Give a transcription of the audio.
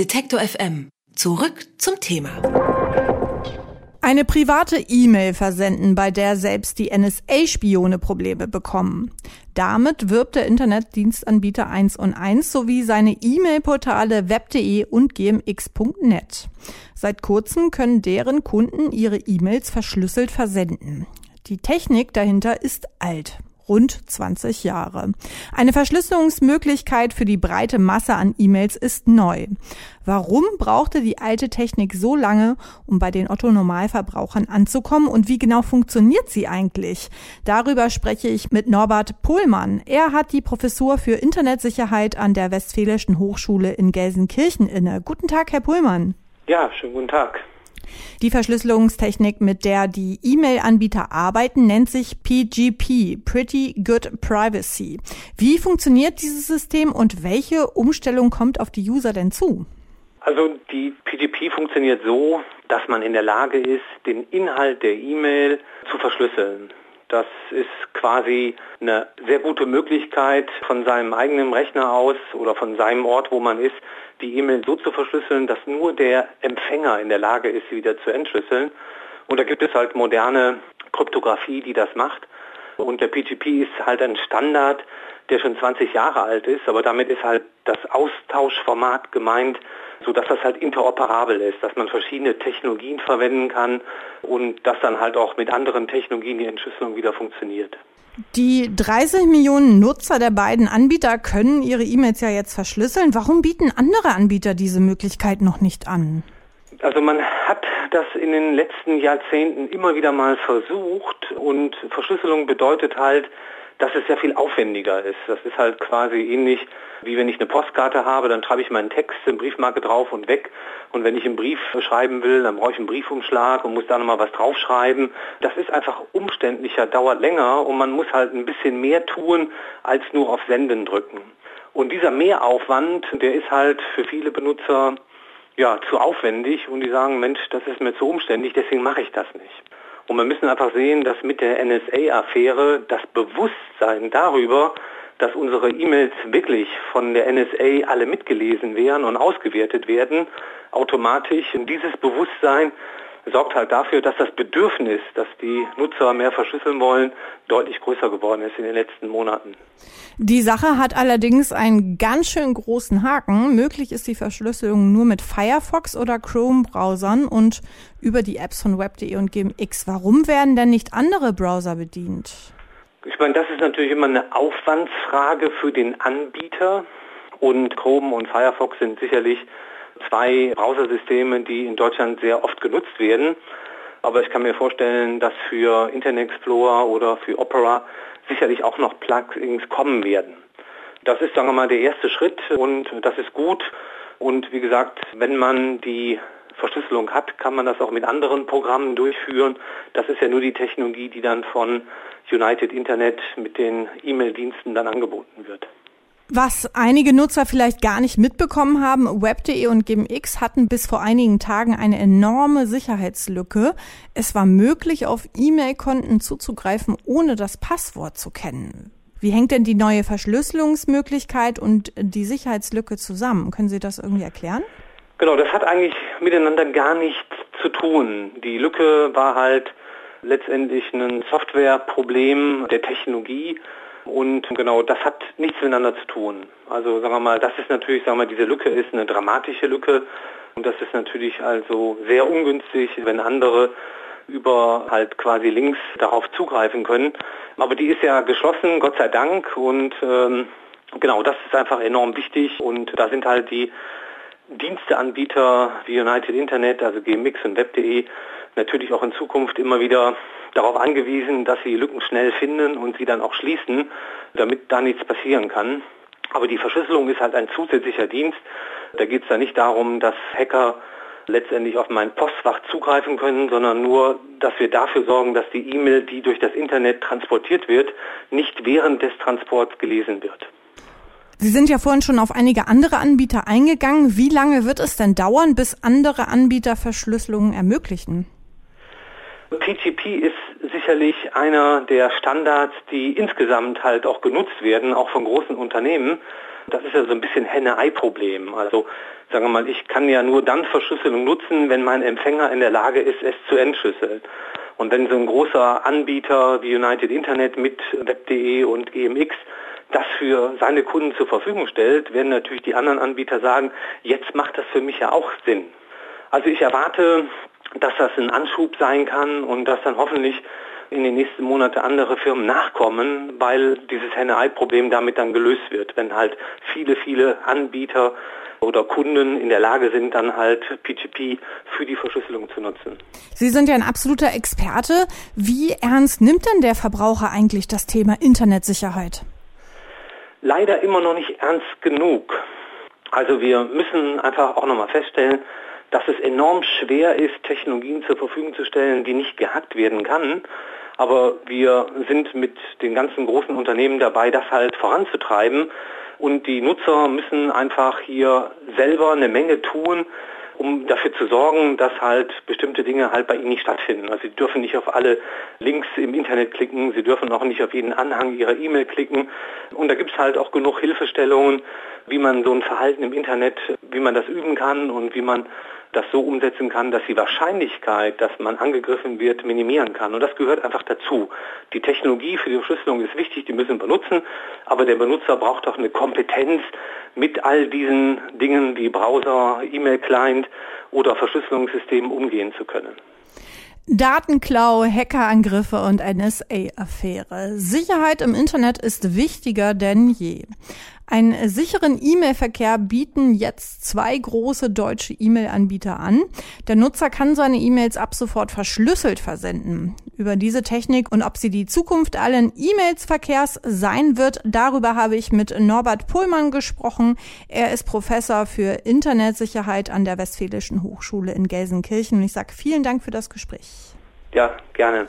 Detektor FM. Zurück zum Thema. Eine private E-Mail versenden, bei der selbst die NSA-Spione Probleme bekommen. Damit wirbt der Internetdienstanbieter 1 und 1 sowie seine E-Mail-Portale web.de und gmx.net. Seit kurzem können deren Kunden ihre E-Mails verschlüsselt versenden. Die Technik dahinter ist alt rund 20 Jahre. Eine Verschlüsselungsmöglichkeit für die breite Masse an E-Mails ist neu. Warum brauchte die alte Technik so lange, um bei den Otto-Normalverbrauchern anzukommen und wie genau funktioniert sie eigentlich? Darüber spreche ich mit Norbert Pohlmann. Er hat die Professur für Internetsicherheit an der Westfälischen Hochschule in Gelsenkirchen inne. Guten Tag, Herr Pohlmann. Ja, schönen guten Tag. Die Verschlüsselungstechnik, mit der die E-Mail-Anbieter arbeiten, nennt sich PGP, Pretty Good Privacy. Wie funktioniert dieses System und welche Umstellung kommt auf die User denn zu? Also die PGP funktioniert so, dass man in der Lage ist, den Inhalt der E-Mail zu verschlüsseln. Das ist quasi eine sehr gute Möglichkeit, von seinem eigenen Rechner aus oder von seinem Ort, wo man ist, die E-Mail so zu verschlüsseln, dass nur der Empfänger in der Lage ist, sie wieder zu entschlüsseln. Und da gibt es halt moderne Kryptographie, die das macht. Und der PGP ist halt ein Standard, der schon 20 Jahre alt ist, aber damit ist halt das Austauschformat gemeint, so dass das halt interoperabel ist, dass man verschiedene Technologien verwenden kann und dass dann halt auch mit anderen Technologien die Entschlüsselung wieder funktioniert. Die 30 Millionen Nutzer der beiden Anbieter können ihre E-Mails ja jetzt verschlüsseln. Warum bieten andere Anbieter diese Möglichkeit noch nicht an? Also man hat das in den letzten Jahrzehnten immer wieder mal versucht und Verschlüsselung bedeutet halt, dass es sehr viel aufwendiger ist. Das ist halt quasi ähnlich wie wenn ich eine Postkarte habe, dann schreibe ich meinen Text in Briefmarke drauf und weg. Und wenn ich einen Brief schreiben will, dann brauche ich einen Briefumschlag und muss da nochmal was draufschreiben. Das ist einfach umständlicher, dauert länger und man muss halt ein bisschen mehr tun, als nur auf Senden drücken. Und dieser Mehraufwand, der ist halt für viele Benutzer ja, zu aufwendig und die sagen, Mensch, das ist mir zu umständlich, deswegen mache ich das nicht. Und wir müssen einfach sehen, dass mit der NSA-Affäre das Bewusstsein darüber, dass unsere E-Mails wirklich von der NSA alle mitgelesen werden und ausgewertet werden, automatisch. Dieses Bewusstsein sorgt halt dafür, dass das Bedürfnis, dass die Nutzer mehr verschlüsseln wollen, deutlich größer geworden ist in den letzten Monaten. Die Sache hat allerdings einen ganz schön großen Haken. Möglich ist die Verschlüsselung nur mit Firefox oder Chrome-Browsern und über die Apps von Web.de und GMX. Warum werden denn nicht andere Browser bedient? Ich meine, das ist natürlich immer eine Aufwandsfrage für den Anbieter und Chrome und Firefox sind sicherlich zwei Browsersysteme, die in Deutschland sehr oft genutzt werden. Aber ich kann mir vorstellen, dass für Internet Explorer oder für Opera sicherlich auch noch Plugins kommen werden. Das ist, sagen wir mal, der erste Schritt und das ist gut. Und wie gesagt, wenn man die Verschlüsselung hat, kann man das auch mit anderen Programmen durchführen. Das ist ja nur die Technologie, die dann von United Internet mit den E-Mail-Diensten dann angeboten wird. Was einige Nutzer vielleicht gar nicht mitbekommen haben, Web.de und GMX hatten bis vor einigen Tagen eine enorme Sicherheitslücke. Es war möglich, auf E-Mail-Konten zuzugreifen, ohne das Passwort zu kennen. Wie hängt denn die neue Verschlüsselungsmöglichkeit und die Sicherheitslücke zusammen? Können Sie das irgendwie erklären? Genau, das hat eigentlich miteinander gar nichts zu tun. Die Lücke war halt letztendlich ein Softwareproblem der Technologie und genau das hat nichts miteinander zu tun. Also sagen wir mal, das ist natürlich, sagen wir mal, diese Lücke ist eine dramatische Lücke und das ist natürlich also sehr ungünstig, wenn andere über halt quasi Links darauf zugreifen können. Aber die ist ja geschlossen, Gott sei Dank und ähm, genau, das ist einfach enorm wichtig und da sind halt die Diensteanbieter wie United Internet, also GMX und Web.de, natürlich auch in Zukunft immer wieder darauf angewiesen, dass sie Lücken schnell finden und sie dann auch schließen, damit da nichts passieren kann. Aber die Verschlüsselung ist halt ein zusätzlicher Dienst. Da geht es da nicht darum, dass Hacker letztendlich auf mein Postfach zugreifen können, sondern nur, dass wir dafür sorgen, dass die E-Mail, die durch das Internet transportiert wird, nicht während des Transports gelesen wird. Sie sind ja vorhin schon auf einige andere Anbieter eingegangen. Wie lange wird es denn dauern, bis andere Anbieter Verschlüsselungen ermöglichen? PGP ist sicherlich einer der Standards, die insgesamt halt auch genutzt werden, auch von großen Unternehmen. Das ist ja so ein bisschen Henne-Ei-Problem. Also sagen wir mal, ich kann ja nur dann Verschlüsselung nutzen, wenn mein Empfänger in der Lage ist, es zu entschlüsseln. Und wenn so ein großer Anbieter wie United Internet mit Web.de und GMX das für seine Kunden zur Verfügung stellt, werden natürlich die anderen Anbieter sagen, jetzt macht das für mich ja auch Sinn. Also ich erwarte, dass das ein Anschub sein kann und dass dann hoffentlich in den nächsten Monaten andere Firmen nachkommen, weil dieses Henne-Ei-Problem damit dann gelöst wird, wenn halt viele, viele Anbieter oder Kunden in der Lage sind, dann halt PGP für die Verschlüsselung zu nutzen. Sie sind ja ein absoluter Experte. Wie ernst nimmt denn der Verbraucher eigentlich das Thema Internetsicherheit? Leider immer noch nicht ernst genug. Also wir müssen einfach auch nochmal feststellen, dass es enorm schwer ist, Technologien zur Verfügung zu stellen, die nicht gehackt werden kann. Aber wir sind mit den ganzen großen Unternehmen dabei, das halt voranzutreiben. Und die Nutzer müssen einfach hier selber eine Menge tun, um dafür zu sorgen, dass halt bestimmte Dinge halt bei ihnen nicht stattfinden. Also sie dürfen nicht auf alle Links im Internet klicken, sie dürfen auch nicht auf jeden Anhang ihrer E-Mail klicken. Und da gibt es halt auch genug Hilfestellungen, wie man so ein Verhalten im Internet, wie man das üben kann und wie man das so umsetzen kann, dass die Wahrscheinlichkeit, dass man angegriffen wird, minimieren kann. Und das gehört einfach dazu. Die Technologie für die Verschlüsselung ist wichtig, die müssen wir benutzen, aber der Benutzer braucht auch eine Kompetenz mit all diesen Dingen wie Browser, E-Mail-Client oder Verschlüsselungssystemen umgehen zu können. Datenklau, Hackerangriffe und NSA-Affäre. Sicherheit im Internet ist wichtiger denn je. Einen sicheren E-Mail-Verkehr bieten jetzt zwei große deutsche E-Mail-Anbieter an. Der Nutzer kann seine E-Mails ab sofort verschlüsselt versenden. Über diese Technik und ob sie die Zukunft allen E-Mails-Verkehrs sein wird, darüber habe ich mit Norbert Pohlmann gesprochen. Er ist Professor für Internetsicherheit an der Westfälischen Hochschule in Gelsenkirchen. Und ich sage vielen Dank für das Gespräch. Ja, gerne.